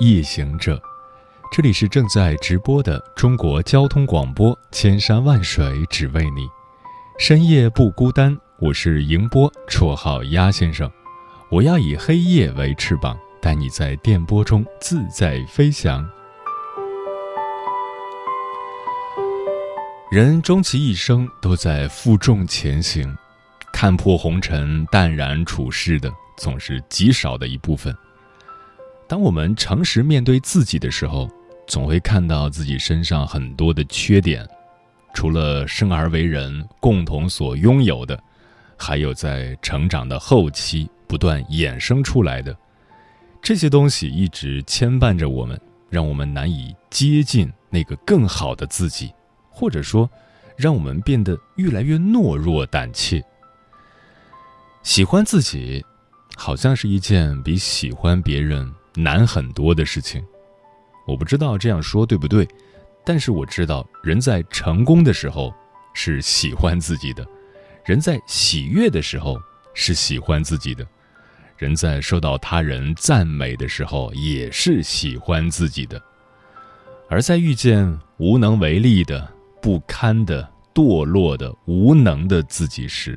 夜行者，这里是正在直播的中国交通广播，千山万水只为你，深夜不孤单。我是迎波，绰号鸭先生。我要以黑夜为翅膀，带你在电波中自在飞翔。人终其一生都在负重前行，看破红尘、淡然处世的，总是极少的一部分。当我们诚实面对自己的时候，总会看到自己身上很多的缺点，除了生而为人共同所拥有的，还有在成长的后期不断衍生出来的这些东西，一直牵绊着我们，让我们难以接近那个更好的自己，或者说，让我们变得越来越懦弱胆怯。喜欢自己，好像是一件比喜欢别人。难很多的事情，我不知道这样说对不对，但是我知道，人在成功的时候是喜欢自己的，人在喜悦的时候是喜欢自己的，人在受到他人赞美的时候也是喜欢自己的，而在遇见无能为力的、不堪的、堕落的、无能的自己时，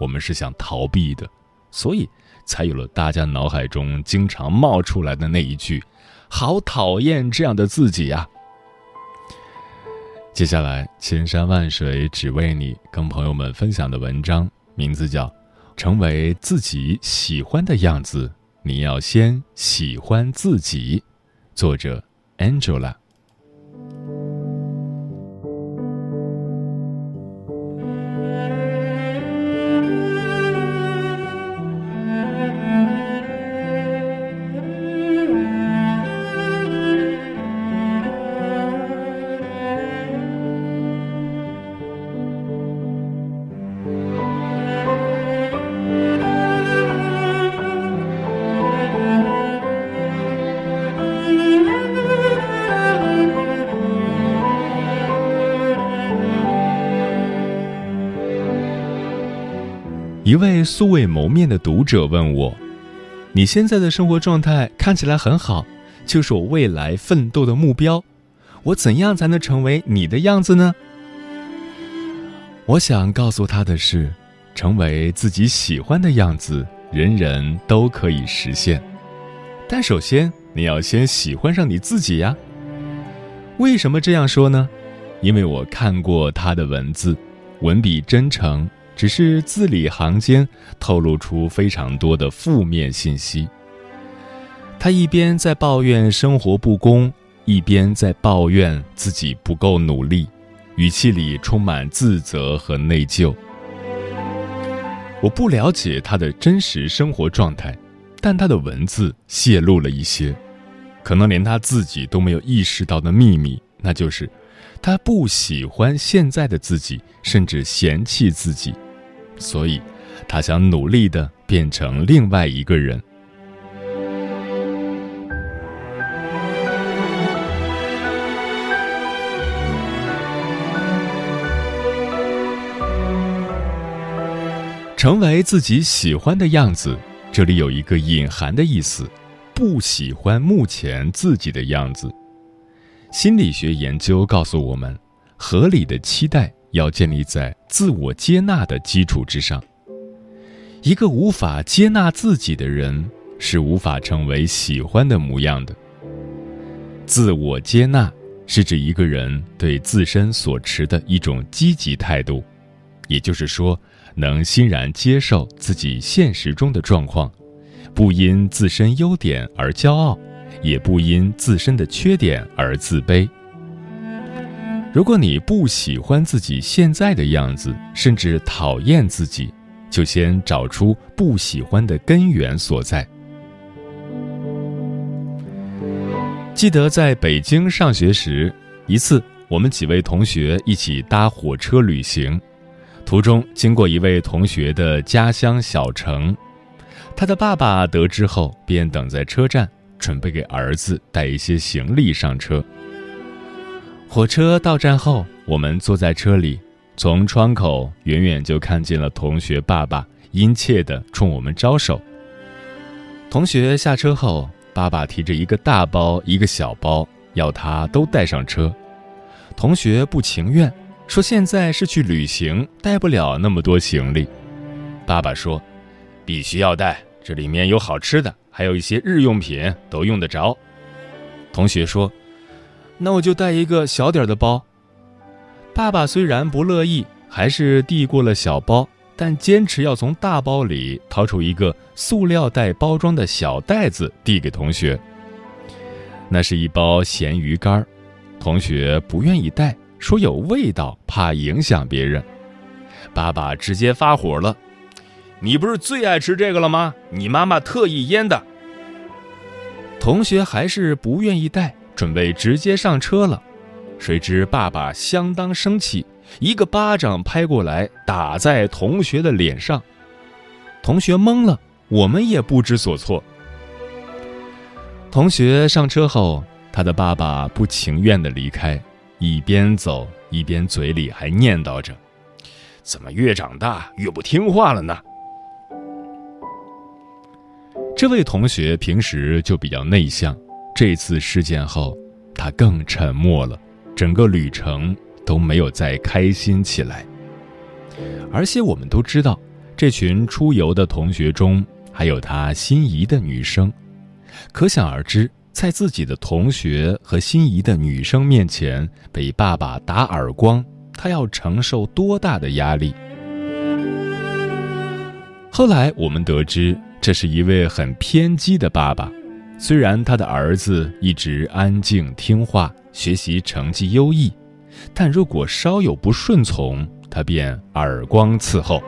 我们是想逃避的，所以。才有了大家脑海中经常冒出来的那一句：“好讨厌这样的自己呀。”接下来，千山万水只为你，跟朋友们分享的文章名字叫《成为自己喜欢的样子》，你要先喜欢自己。作者：Angela。一位素未谋面的读者问我：“你现在的生活状态看起来很好，就是我未来奋斗的目标。我怎样才能成为你的样子呢？”我想告诉他的是，成为自己喜欢的样子，人人都可以实现。但首先，你要先喜欢上你自己呀。为什么这样说呢？因为我看过他的文字，文笔真诚。只是字里行间透露出非常多的负面信息。他一边在抱怨生活不公，一边在抱怨自己不够努力，语气里充满自责和内疚。我不了解他的真实生活状态，但他的文字泄露了一些，可能连他自己都没有意识到的秘密，那就是他不喜欢现在的自己，甚至嫌弃自己。所以，他想努力的变成另外一个人。成为自己喜欢的样子，这里有一个隐含的意思：不喜欢目前自己的样子。心理学研究告诉我们，合理的期待。要建立在自我接纳的基础之上。一个无法接纳自己的人，是无法成为喜欢的模样的。自我接纳是指一个人对自身所持的一种积极态度，也就是说，能欣然接受自己现实中的状况，不因自身优点而骄傲，也不因自身的缺点而自卑。如果你不喜欢自己现在的样子，甚至讨厌自己，就先找出不喜欢的根源所在。记得在北京上学时，一次我们几位同学一起搭火车旅行，途中经过一位同学的家乡小城，他的爸爸得知后便等在车站，准备给儿子带一些行李上车。火车到站后，我们坐在车里，从窗口远远就看见了同学爸爸殷切地冲我们招手。同学下车后。爸爸提着一个大包，一个小包，要他都带上车。同学不情愿，说现在是去旅行，带不了那么多行李。爸爸说：“必须要带，这里面有好吃的，还有一些日用品，都用得着。”同学说：“那我就带一个小点的包。”爸爸虽然不乐意，还是递过了小包。但坚持要从大包里掏出一个塑料袋包装的小袋子递给同学。那是一包咸鱼干同学不愿意带，说有味道，怕影响别人。爸爸直接发火了：“你不是最爱吃这个了吗？你妈妈特意腌的。”同学还是不愿意带，准备直接上车了，谁知爸爸相当生气。一个巴掌拍过来，打在同学的脸上，同学懵了，我们也不知所措。同学上车后，他的爸爸不情愿的离开，一边走一边嘴里还念叨着：“怎么越长大越不听话了呢？”这位同学平时就比较内向，这次事件后，他更沉默了，整个旅程。都没有再开心起来，而且我们都知道，这群出游的同学中还有他心仪的女生，可想而知，在自己的同学和心仪的女生面前被爸爸打耳光，他要承受多大的压力。后来我们得知，这是一位很偏激的爸爸，虽然他的儿子一直安静听话，学习成绩优异。但如果稍有不顺从，他便耳光伺候。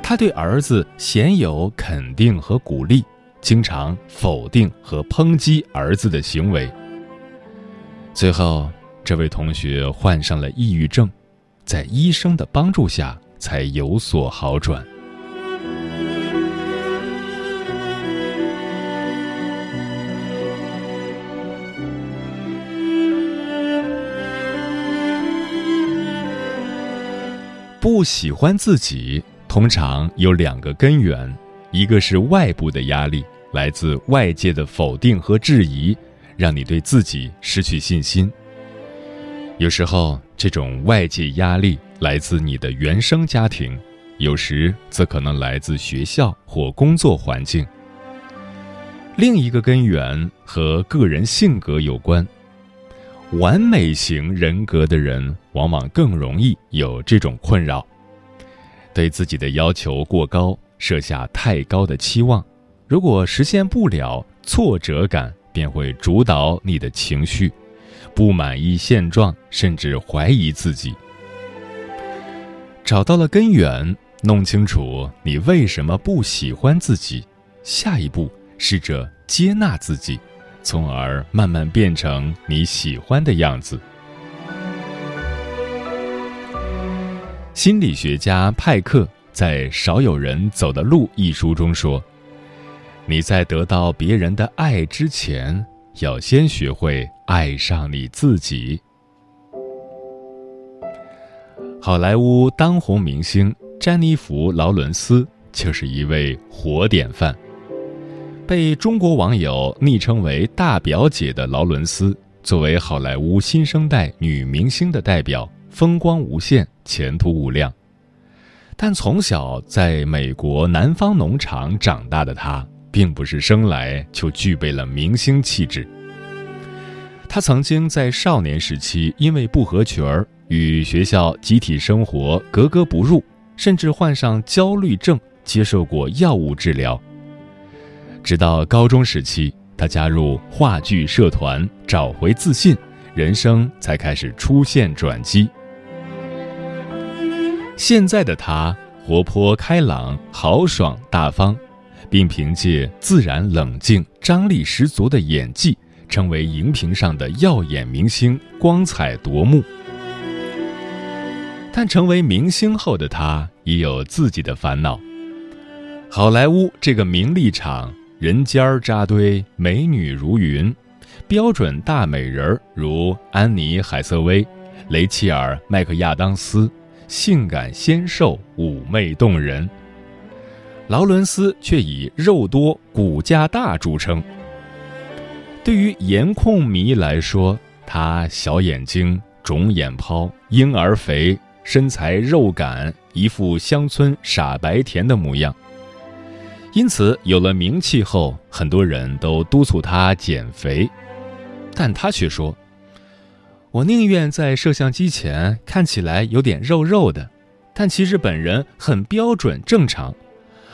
他对儿子鲜有肯定和鼓励，经常否定和抨击儿子的行为。最后，这位同学患上了抑郁症，在医生的帮助下才有所好转。不喜欢自己，通常有两个根源，一个是外部的压力，来自外界的否定和质疑，让你对自己失去信心。有时候，这种外界压力来自你的原生家庭，有时则可能来自学校或工作环境。另一个根源和个人性格有关。完美型人格的人往往更容易有这种困扰，对自己的要求过高，设下太高的期望，如果实现不了，挫折感便会主导你的情绪，不满意现状，甚至怀疑自己。找到了根源，弄清楚你为什么不喜欢自己，下一步试着接纳自己。从而慢慢变成你喜欢的样子。心理学家派克在《少有人走的路》一书中说：“你在得到别人的爱之前，要先学会爱上你自己。”好莱坞当红明星詹妮弗·劳伦斯就是一位活典范。被中国网友昵称为“大表姐”的劳伦斯，作为好莱坞新生代女明星的代表，风光无限，前途无量。但从小在美国南方农场长大的她，并不是生来就具备了明星气质。她曾经在少年时期因为不合群儿，与学校集体生活格格不入，甚至患上焦虑症，接受过药物治疗。直到高中时期，他加入话剧社团，找回自信，人生才开始出现转机。现在的他活泼开朗、豪爽大方，并凭借自然冷静、张力十足的演技，成为荧屏上的耀眼明星，光彩夺目。但成为明星后的他也有自己的烦恼。好莱坞这个名利场，人尖儿扎堆，美女如云，标准大美人儿如安妮·海瑟薇、雷切尔·麦克亚当斯，性感纤瘦，妩媚动人。劳伦斯却以肉多、骨架大著称。对于颜控迷来说，他小眼睛、肿眼泡、婴儿肥。身材肉感，一副乡村傻白甜的模样。因此，有了名气后，很多人都督促他减肥，但他却说：“我宁愿在摄像机前看起来有点肉肉的，但其实本人很标准正常，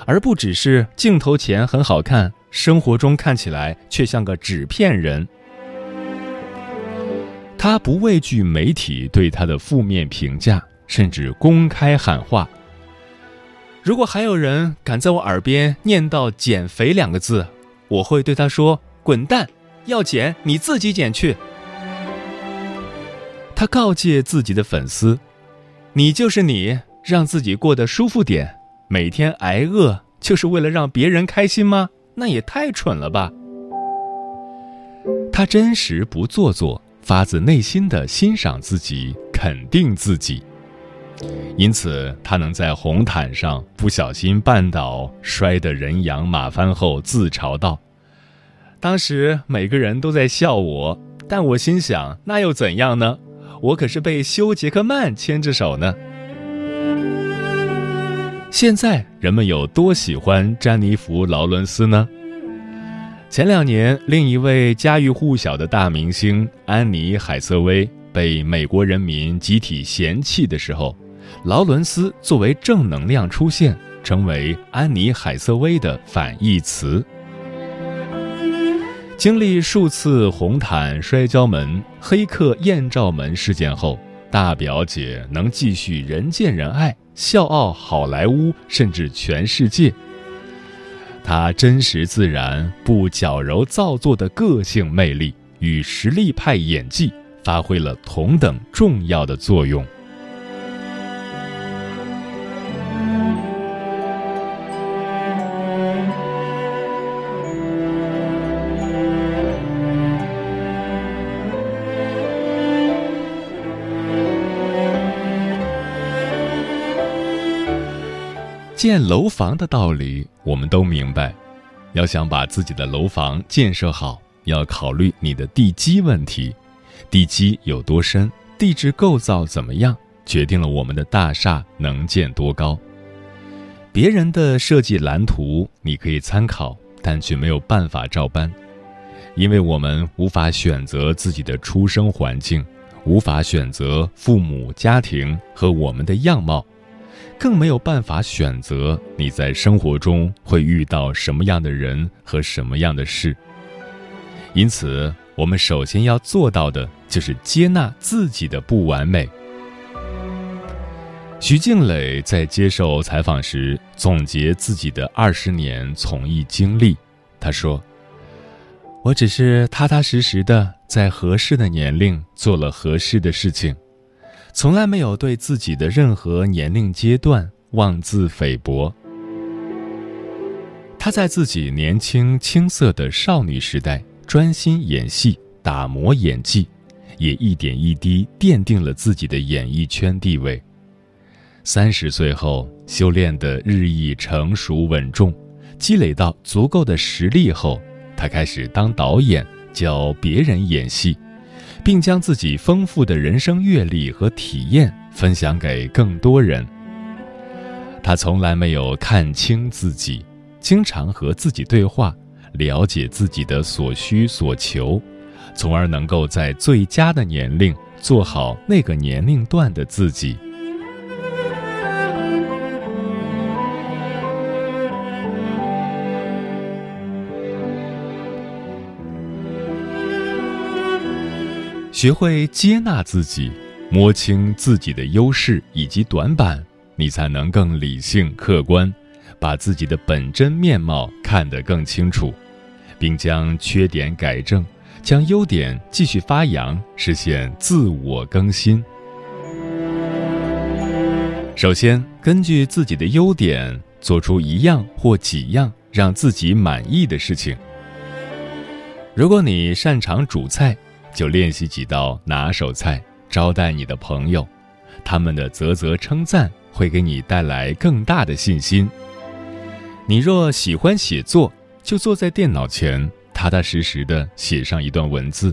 而不只是镜头前很好看，生活中看起来却像个纸片人。”他不畏惧媒体对他的负面评价。甚至公开喊话。如果还有人敢在我耳边念叨“减肥”两个字，我会对他说：“滚蛋！要减你自己减去。”他告诫自己的粉丝：“你就是你，让自己过得舒服点。每天挨饿就是为了让别人开心吗？那也太蠢了吧！”他真实不做作，发自内心的欣赏自己，肯定自己。因此，他能在红毯上不小心绊倒，摔得人仰马翻后，自嘲道：“当时每个人都在笑我，但我心想，那又怎样呢？我可是被休·杰克曼牵着手呢。”现在人们有多喜欢詹妮弗·劳伦斯呢？前两年，另一位家喻户晓的大明星安妮·海瑟薇被美国人民集体嫌弃的时候。劳伦斯作为正能量出现，成为安妮·海瑟薇的反义词。经历数次红毯摔跤门、黑客艳照门事件后，大表姐能继续人见人爱，笑傲好莱坞，甚至全世界。她真实自然、不矫揉造作的个性魅力与实力派演技，发挥了同等重要的作用。建楼房的道理我们都明白，要想把自己的楼房建设好，要考虑你的地基问题，地基有多深，地质构造怎么样，决定了我们的大厦能建多高。别人的设计蓝图你可以参考，但却没有办法照搬，因为我们无法选择自己的出生环境，无法选择父母家庭和我们的样貌。更没有办法选择你在生活中会遇到什么样的人和什么样的事。因此，我们首先要做到的就是接纳自己的不完美。徐静蕾在接受采访时总结自己的二十年从艺经历，她说：“我只是踏踏实实的在合适的年龄做了合适的事情。”从来没有对自己的任何年龄阶段妄自菲薄。他在自己年轻青涩的少女时代专心演戏，打磨演技，也一点一滴奠定了自己的演艺圈地位。三十岁后，修炼的日益成熟稳重，积累到足够的实力后，他开始当导演，教别人演戏。并将自己丰富的人生阅历和体验分享给更多人。他从来没有看清自己，经常和自己对话，了解自己的所需所求，从而能够在最佳的年龄做好那个年龄段的自己。学会接纳自己，摸清自己的优势以及短板，你才能更理性客观，把自己的本真面貌看得更清楚，并将缺点改正，将优点继续发扬，实现自我更新。首先，根据自己的优点，做出一样或几样让自己满意的事情。如果你擅长煮菜，就练习几道拿手菜，招待你的朋友，他们的啧啧称赞会给你带来更大的信心。你若喜欢写作，就坐在电脑前，踏踏实实的写上一段文字，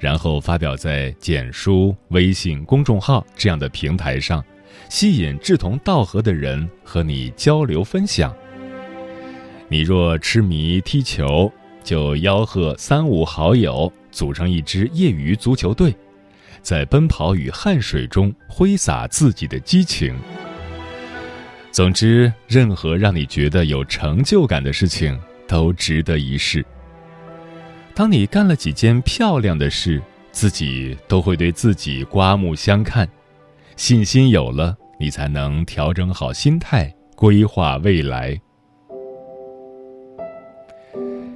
然后发表在简书、微信公众号这样的平台上，吸引志同道合的人和你交流分享。你若痴迷踢球，就吆喝三五好友，组成一支业余足球队，在奔跑与汗水中挥洒自己的激情。总之，任何让你觉得有成就感的事情都值得一试。当你干了几件漂亮的事，自己都会对自己刮目相看，信心有了，你才能调整好心态，规划未来。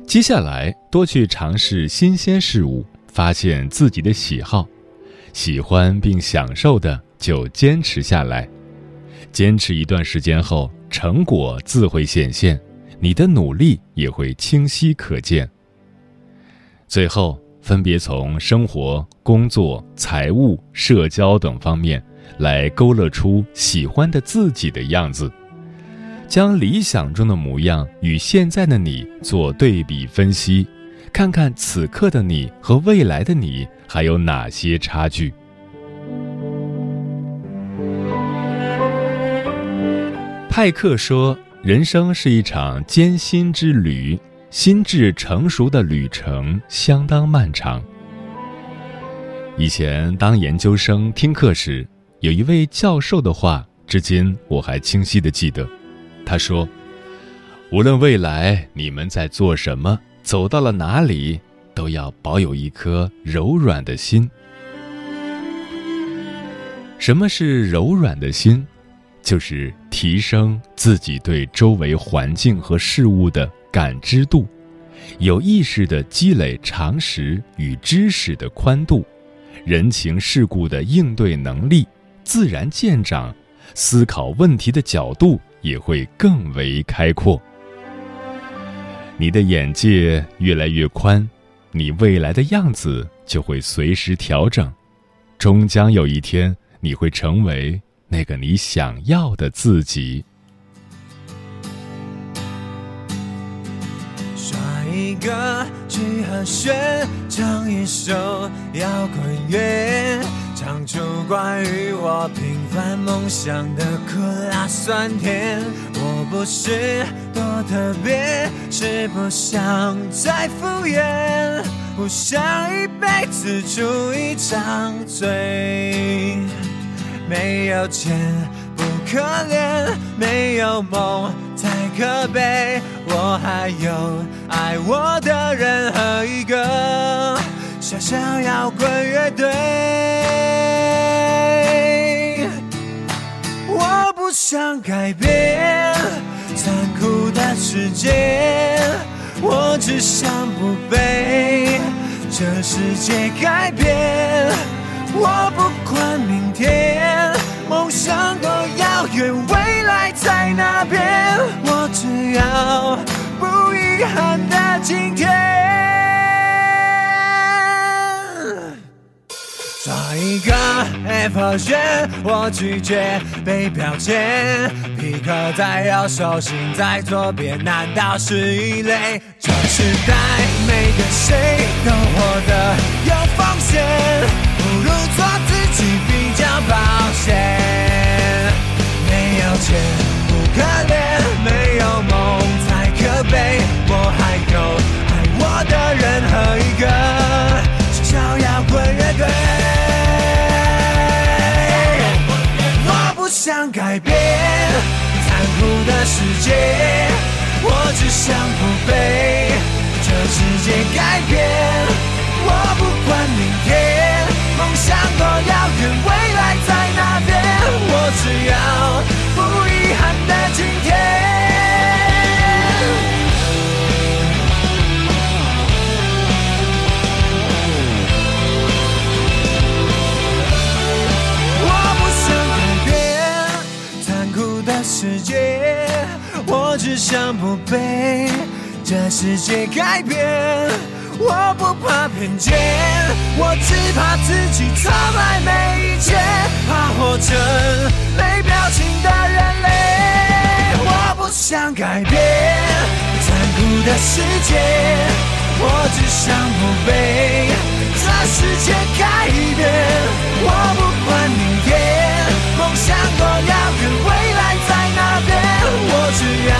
接下来，多去尝试新鲜事物，发现自己的喜好，喜欢并享受的就坚持下来。坚持一段时间后，成果自会显现，你的努力也会清晰可见。最后，分别从生活、工作、财务、社交等方面来勾勒出喜欢的自己的样子。将理想中的模样与现在的你做对比分析，看看此刻的你和未来的你还有哪些差距。派克说：“人生是一场艰辛之旅，心智成熟的旅程相当漫长。”以前当研究生听课时，有一位教授的话，至今我还清晰的记得。他说：“无论未来你们在做什么，走到了哪里，都要保有一颗柔软的心。什么是柔软的心？就是提升自己对周围环境和事物的感知度，有意识的积累常识与知识的宽度，人情世故的应对能力，自然见长，思考问题的角度。”也会更为开阔。你的眼界越来越宽，你未来的样子就会随时调整，终将有一天，你会成为那个你想要的自己。刷一个去和弦，唱一首摇滚乐。唱出关于我平凡梦想的苦辣酸甜。我不是多特别，是不想再敷衍，不想一辈子出一张嘴。没有钱不可怜，没有梦才可悲。我还有爱我的人和一个。小小摇滚乐队，我不想改变残酷的世界，我只想不被这世界改变。我不管明天梦想多遥远，未来在哪边，我只要不遗憾的今天。一个 F 弦，我拒绝被标签。皮克在右手，心在左边，难道是异类？这时代每个谁都活得有风险，不如做自己比较保险。没有钱不可怜，界，我只想不被这世界改变。我不管明天梦想多遥远，未来在哪边，我只要想不被这世界改变。我不怕偏见，我只怕自己从来没遇见，怕活成没表情的人类。我不想改变残酷的世界，我只想不被这世界改变。我不管明天，梦想多遥远未来在哪边，我只要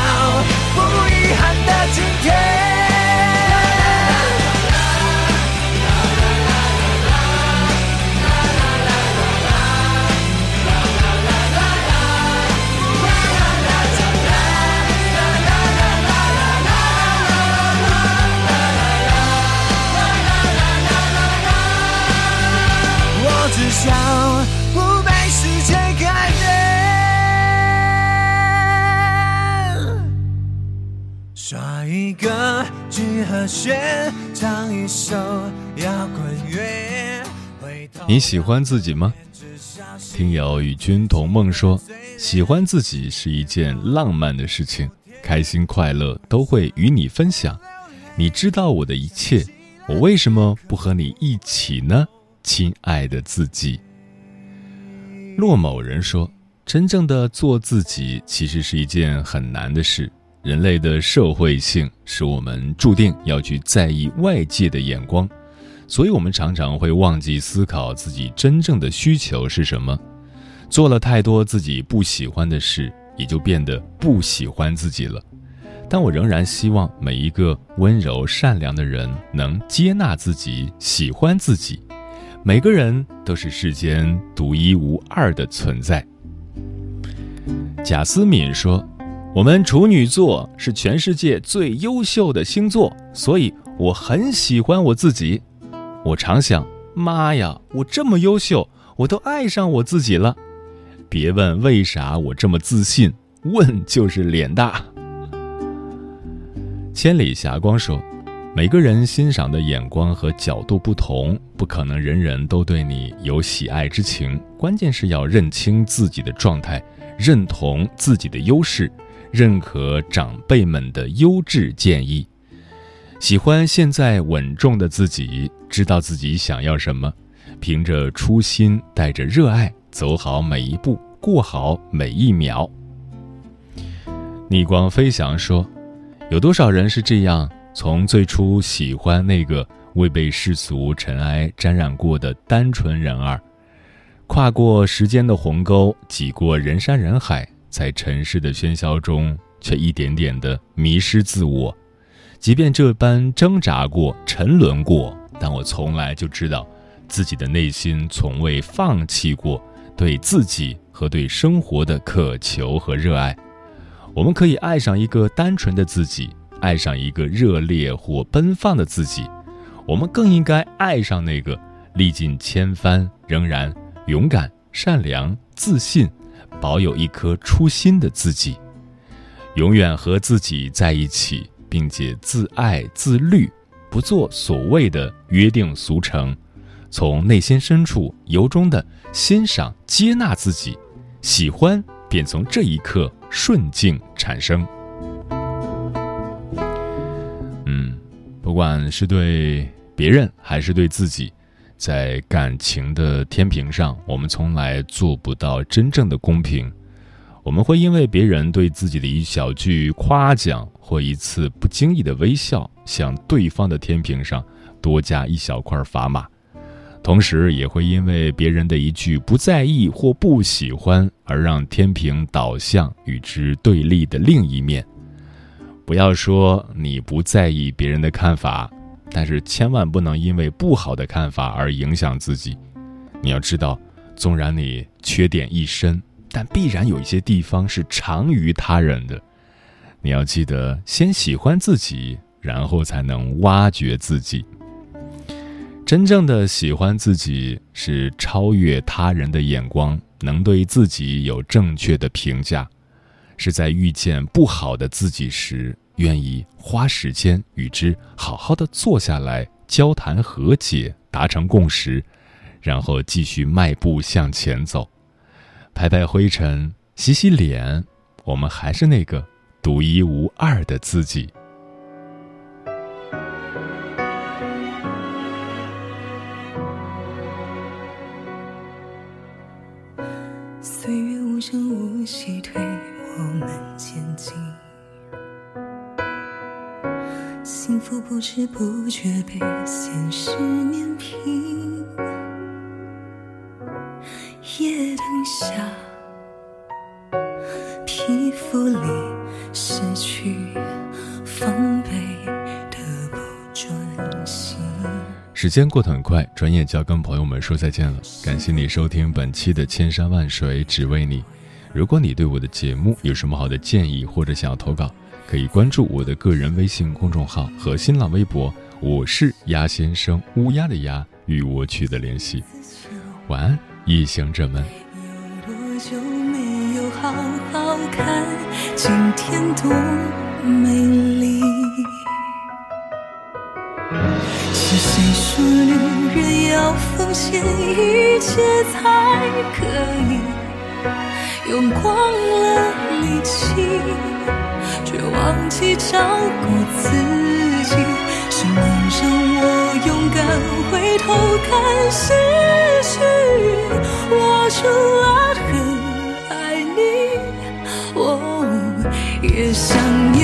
G 和弦，唱一首摇滚乐。回头你喜欢自己吗？听友与君同梦说，喜欢自己是一件浪漫的事情，开心快乐都会与你分享。你知道我的一切，我为什么不和你一起呢？亲爱的自己。骆某人说，真正的做自己其实是一件很难的事。人类的社会性使我们注定要去在意外界的眼光，所以我们常常会忘记思考自己真正的需求是什么。做了太多自己不喜欢的事，也就变得不喜欢自己了。但我仍然希望每一个温柔善良的人能接纳自己，喜欢自己。每个人都是世间独一无二的存在。贾思敏说：“我们处女座是全世界最优秀的星座，所以我很喜欢我自己。我常想，妈呀，我这么优秀，我都爱上我自己了。别问为啥我这么自信，问就是脸大。”千里霞光说。每个人欣赏的眼光和角度不同，不可能人人都对你有喜爱之情。关键是要认清自己的状态，认同自己的优势，认可长辈们的优质建议，喜欢现在稳重的自己，知道自己想要什么，凭着初心，带着热爱，走好每一步，过好每一秒。逆光飞翔说：“有多少人是这样？”从最初喜欢那个未被世俗尘埃沾染过的单纯人儿，跨过时间的鸿沟，挤过人山人海，在尘世的喧嚣中，却一点点的迷失自我。即便这般挣扎过、沉沦过，但我从来就知道，自己的内心从未放弃过对自己和对生活的渴求和热爱。我们可以爱上一个单纯的自己。爱上一个热烈或奔放的自己，我们更应该爱上那个历尽千帆仍然勇敢、善良、自信，保有一颗初心的自己。永远和自己在一起，并且自爱自律，不做所谓的约定俗成，从内心深处由衷的欣赏、接纳自己，喜欢便从这一刻顺境产生。嗯不管是对别人还是对自己，在感情的天平上，我们从来做不到真正的公平。我们会因为别人对自己的一小句夸奖或一次不经意的微笑，向对方的天平上多加一小块砝码；同时，也会因为别人的一句不在意或不喜欢，而让天平倒向与之对立的另一面。不要说你不在意别人的看法，但是千万不能因为不好的看法而影响自己。你要知道，纵然你缺点一身，但必然有一些地方是长于他人的。你要记得，先喜欢自己，然后才能挖掘自己。真正的喜欢自己，是超越他人的眼光，能对自己有正确的评价。是在遇见不好的自己时，愿意花时间与之好好的坐下来交谈和解，达成共识，然后继续迈步向前走，拍拍灰尘，洗洗脸，我们还是那个独一无二的自己。知不觉被现实碾平。夜灯下，皮肤里失去防备的不专心。时间过得很快，转眼就要跟朋友们说再见了。感谢你收听本期的《千山万水只为你》。如果你对我的节目有什么好的建议或者想要投稿，可以关注我的个人微信公众号和新浪微博，我是鸭先生，乌鸦的鸭，与我取得联系。晚安，夜行者们。有多久没有好好看今天多美丽？是谁说女人要奉献一切才可以？用光了力气，却忘记照顾自己。谁能让我勇敢回头看失去？我除了很爱你，哦，也想念